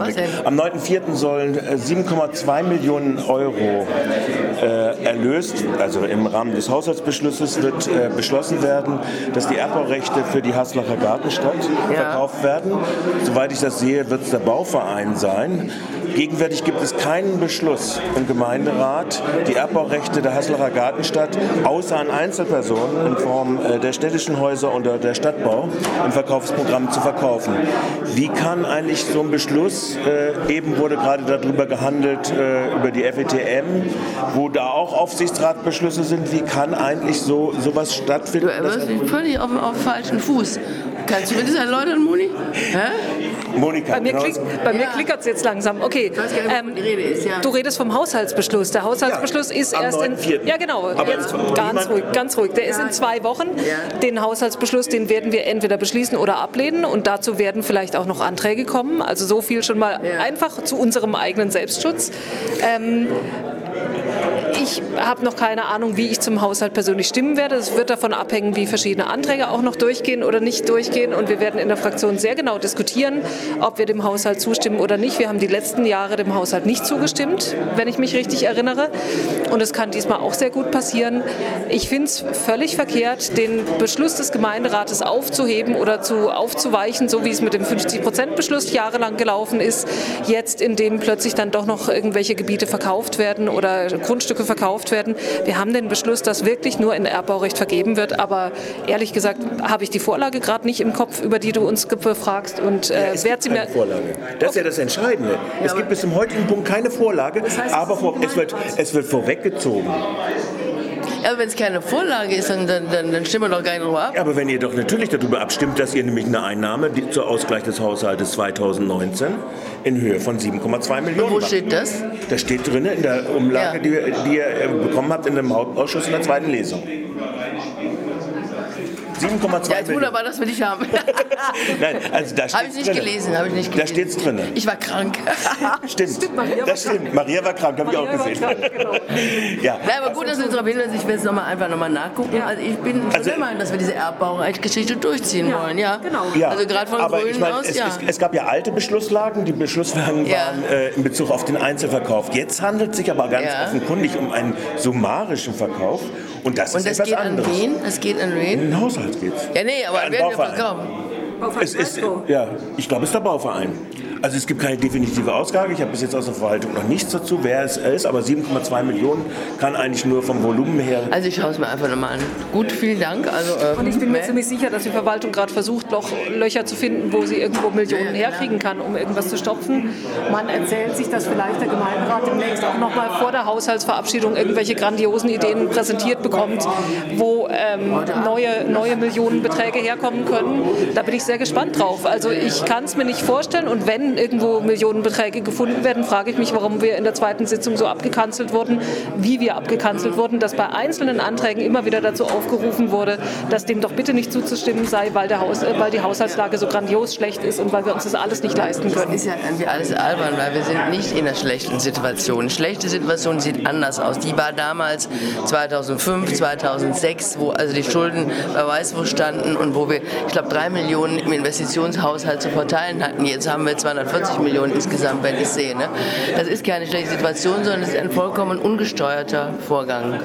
Am 9.4. sollen 7,2 äh, Millionen Euro äh, erlöst, also im Rahmen des Haushaltsbeschlusses wird äh, beschlossen werden, dass die Erbbaurechte für die Haslacher Gartenstadt ja. verkauft werden. Soweit ich das sehe, wird es der Bauverein sein. Gegenwärtig gibt es keinen Beschluss im Gemeinderat, die Erbbaurechte der Haslacher Gartenstadt außer an Einzelpersonen in Form äh, der städtischen Häuser oder der Stadtbau im Verkaufsprogramm zu verkaufen. Wie kann eigentlich so ein Beschluss äh, eben wurde gerade darüber gehandelt, äh, über die FETM, wo da auch Aufsichtsratbeschlüsse sind. Wie kann eigentlich so sowas stattfinden? Du bist völlig auf, auf falschen Fuß. Kannst du mir das erläutern, Moni? Monika. Bei mir, genau. klick, ja. klickert es jetzt langsam. Okay. Ähm, ist, ja. Du redest vom Haushaltsbeschluss. Der Haushaltsbeschluss ja, ist erst in. Ja, genau. Jetzt ganz ruhig, ganz ruhig. Der ist in zwei Wochen. Den Haushaltsbeschluss, den werden wir entweder beschließen oder ablehnen. Und dazu werden vielleicht auch noch Anträge kommen. Also so viel schon mal einfach zu unserem eigenen Selbstschutz. Ähm, ich habe noch keine Ahnung, wie ich zum Haushalt persönlich stimmen werde. Es wird davon abhängen, wie verschiedene Anträge auch noch durchgehen oder nicht durchgehen. Und wir werden in der Fraktion sehr genau diskutieren, ob wir dem Haushalt zustimmen oder nicht. Wir haben die letzten Jahre dem Haushalt nicht zugestimmt, wenn ich mich richtig erinnere. Und es kann diesmal auch sehr gut passieren. Ich finde es völlig verkehrt, den Beschluss des Gemeinderates aufzuheben oder zu aufzuweichen, so wie es mit dem 50-Prozent-Beschluss jahrelang gelaufen ist, jetzt in dem plötzlich dann doch noch irgendwelche Gebiete verkauft werden oder Grundstücke verkauft werden. Wir haben den Beschluss, dass wirklich nur in Erbbaurecht vergeben wird, aber ehrlich gesagt habe ich die Vorlage gerade nicht im Kopf, über die du uns befragst und äh, ja, wer sie mir Vorlage. Das ist ja das Entscheidende. Ja, es gibt bis zum heutigen Punkt keine Vorlage, das heißt, aber vor, es, wird, es wird vorweggezogen. Ja, wenn es keine Vorlage ist, dann, dann, dann, stimmen wir doch gar nicht drüber ab. Aber wenn ihr doch natürlich darüber abstimmt, dass ihr nämlich eine Einnahme zur Ausgleich des Haushaltes 2019 in Höhe von 7,2 Millionen. Und wo steht das? Das steht drin in der Umlage, ja. die, die ihr äh, bekommen habt in dem Hauptausschuss in der zweiten Lesung. 7,2 Ja, ist wunderbar, dass wir dich haben. Nein, also da Habe ich nicht drin. gelesen, habe ich nicht gelesen. Da steht es drin. Ich war krank. stimmt. stimmt Maria das stimmt. Krank. Maria war krank, habe ich auch gesehen. Krank, genau. ja. Na, aber gut, dass du uns darauf hinweist. Ich werde es nochmal einfach nochmal nachgucken. Ja. Also ich bin also, der Meinung, dass wir diese Erbbaugeschichte durchziehen ja, wollen. Ja, genau. Ja. Also gerade von aber Grünen ich mein, aus, es, ja. Es, es, gab ja alte Beschlusslagen. Die Beschlusslagen waren äh, in Bezug auf den Einzelverkauf. Jetzt handelt es sich aber ganz offenkundig um einen summarischen Verkauf. Und das Und ist das etwas geht anderes. an wen? Das geht an wen? In den Haushalt geht's. Ja, nee, aber ja, wer wird verkaufen? Es ist, ja, ich glaube, es ist der Bauverein. Also es gibt keine definitive Ausgabe. Ich habe bis jetzt aus der Verwaltung noch nichts dazu, wer es ist, aber 7,2 Millionen kann eigentlich nur vom Volumen her. Also ich schaue es mir einfach nochmal an. Gut, vielen Dank. Also, äh, Und ich bin mir ziemlich sicher, dass die Verwaltung gerade versucht, Loch, Löcher zu finden, wo sie irgendwo Millionen herkriegen kann, um irgendwas zu stopfen. Man erzählt sich, dass vielleicht der Gemeinderat demnächst auch nochmal vor der Haushaltsverabschiedung irgendwelche grandiosen Ideen präsentiert bekommt, wo ähm, neue, neue Millionenbeträge herkommen können. Da bin ich sehr gespannt drauf. Also ich kann es mir nicht vorstellen und wenn irgendwo Millionenbeträge gefunden werden, frage ich mich, warum wir in der zweiten Sitzung so abgekanzelt wurden, wie wir abgekanzelt wurden, dass bei einzelnen Anträgen immer wieder dazu aufgerufen wurde, dass dem doch bitte nicht zuzustimmen sei, weil, der Haus, äh, weil die Haushaltslage so grandios schlecht ist und weil wir uns das alles nicht leisten können. Das ist ja irgendwie alles albern, weil wir sind nicht in einer schlechten Situation. Schlechte Situation sieht anders aus. Die war damals 2005, 2006, wo also die Schulden wer weiß wo standen und wo wir, ich glaube, drei Millionen im Investitionshaushalt zu verteilen hatten. Jetzt haben wir 240 Millionen insgesamt, wenn ich sehe. Ne? Das ist keine schlechte Situation, sondern es ist ein vollkommen ungesteuerter Vorgang,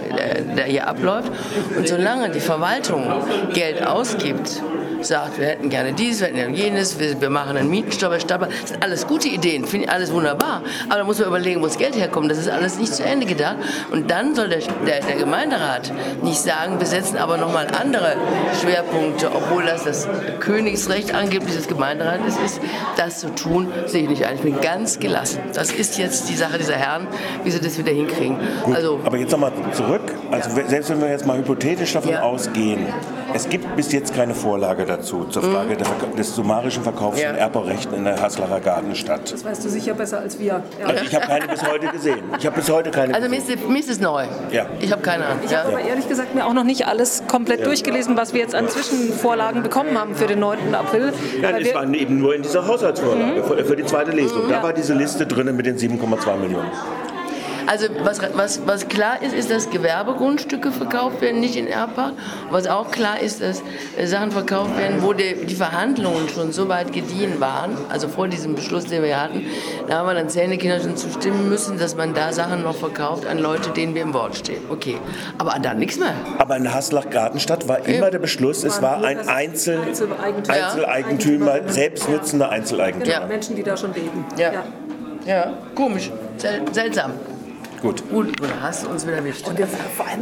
der hier abläuft. Und solange die Verwaltung Geld ausgibt, sagt, wir hätten gerne dies, wir hätten gerne jenes, wir, wir machen einen Mietenstopp, das sind alles gute Ideen, finde ich alles wunderbar. Aber da muss man überlegen, wo das Geld herkommt. Das ist alles nicht zu Ende gedacht. Und dann soll der, der, der Gemeinderat nicht sagen, wir setzen aber nochmal andere Schwerpunkte, obwohl das das Königsrecht angeblich des Gemeinderates ist, das zu tun, sehe ich nicht ein. Ich bin ganz gelassen. Das ist jetzt die Sache dieser Herren, wie sie das wieder hinkriegen. Gut, also, aber jetzt nochmal zurück. Also ja. selbst wenn wir jetzt mal hypothetisch davon ja. ausgehen, es gibt bis jetzt keine Vorlage dazu zur Frage mhm. des summarischen Verkaufs ja. von Erbbaurechten in der Haslacher Gartenstadt. Das weißt du sicher besser als wir. Ja. Also ich habe keine bis heute gesehen. Ich habe bis heute keine. Also mir ist, mir ist es neu. Ja. Ich habe keine Ahnung. Ich habe aber ehrlich gesagt mir auch noch nicht alles komplett durchgelesen, was wir jetzt an Zwischenvorlagen bekommen haben für den 9. April. Ja, das war eben nur in dieser Haushaltsvorlage mhm. für die zweite Lesung. Da war diese Liste drin mit den 7,2 Millionen. Also was, was, was klar ist, ist, dass Gewerbegrundstücke verkauft werden, nicht in Erbpacht. Was auch klar ist, dass äh, Sachen verkauft werden, wo die, die Verhandlungen schon so weit gediehen waren, also vor diesem Beschluss, den wir hatten, da haben wir dann Zähnekinder schon zustimmen müssen, dass man da Sachen noch verkauft an Leute, denen wir im Wort stehen. Okay, aber dann nichts mehr. Aber in Haslach-Gartenstadt war immer der Beschluss, es war ein Einzel Einzeleigentümer, Einzeleigentümer selbstnutzender Einzeleigentümer. Genau, Menschen, die da schon leben. Ja, ja. ja. komisch, Sel seltsam. Gut. Gut, du hast uns wieder erwischt. Und vor allem